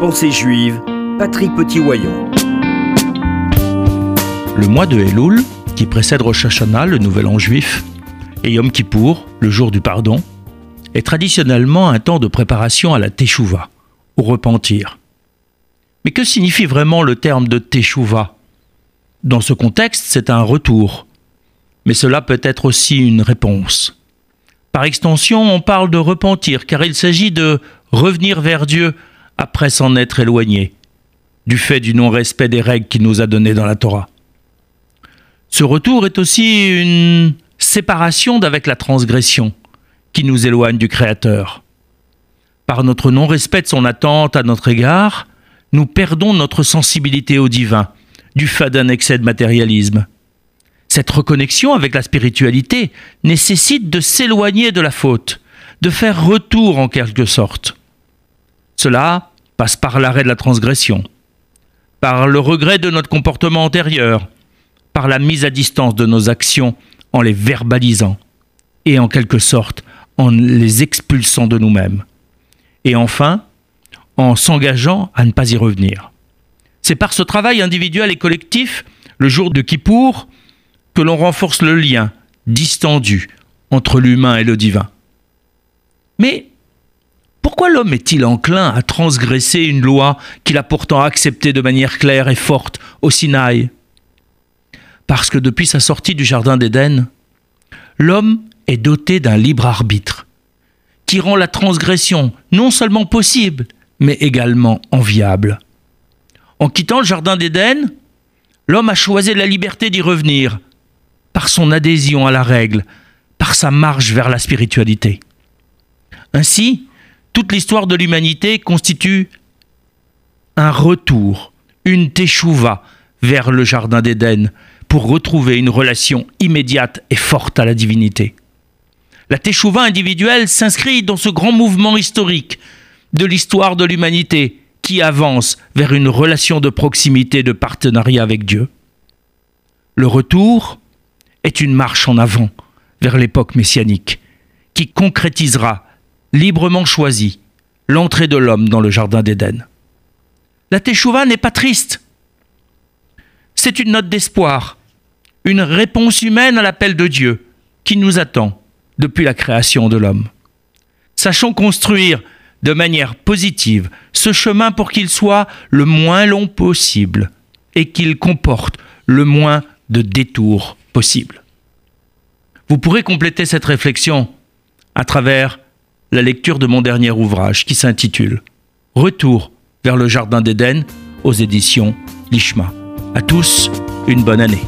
Pensée juive, Patrick Petit-Wayon. Le mois de Elul, qui précède Rosh Hashanah, le nouvel an juif, et Yom Kippour, le jour du pardon, est traditionnellement un temps de préparation à la Teshuvah, au repentir. Mais que signifie vraiment le terme de Teshuvah? Dans ce contexte, c'est un retour, mais cela peut être aussi une réponse. Par extension, on parle de repentir, car il s'agit de revenir vers Dieu après s'en être éloigné, du fait du non-respect des règles qu'il nous a données dans la Torah. Ce retour est aussi une séparation d'avec la transgression qui nous éloigne du Créateur. Par notre non-respect de son attente à notre égard, nous perdons notre sensibilité au divin, du fait d'un excès de matérialisme. Cette reconnexion avec la spiritualité nécessite de s'éloigner de la faute, de faire retour en quelque sorte. Cela passe par l'arrêt de la transgression, par le regret de notre comportement antérieur, par la mise à distance de nos actions en les verbalisant et en quelque sorte en les expulsant de nous-mêmes. Et enfin, en s'engageant à ne pas y revenir. C'est par ce travail individuel et collectif, le jour de Kippour, que l'on renforce le lien distendu entre l'humain et le divin. Mais pourquoi l'homme est-il enclin à transgresser une loi qu'il a pourtant acceptée de manière claire et forte au Sinaï? Parce que depuis sa sortie du Jardin d'Éden, l'homme est doté d'un libre arbitre qui rend la transgression non seulement possible, mais également enviable. En quittant le Jardin d'Éden, l'homme a choisi la liberté d'y revenir, par son adhésion à la règle, par sa marche vers la spiritualité. Ainsi, toute l'histoire de l'humanité constitue un retour, une teshuva vers le Jardin d'Éden, pour retrouver une relation immédiate et forte à la divinité. La teshuva individuelle s'inscrit dans ce grand mouvement historique de l'histoire de l'humanité qui avance vers une relation de proximité, de partenariat avec Dieu. Le retour est une marche en avant vers l'époque messianique qui concrétisera librement choisie l'entrée de l'homme dans le jardin d'Éden. La Teshuvah n'est pas triste. C'est une note d'espoir, une réponse humaine à l'appel de Dieu qui nous attend depuis la création de l'homme. Sachons construire de manière positive ce chemin pour qu'il soit le moins long possible et qu'il comporte le moins de détours possible. Vous pourrez compléter cette réflexion à travers la lecture de mon dernier ouvrage qui s'intitule Retour vers le Jardin d'Éden aux éditions Lishma. À tous, une bonne année.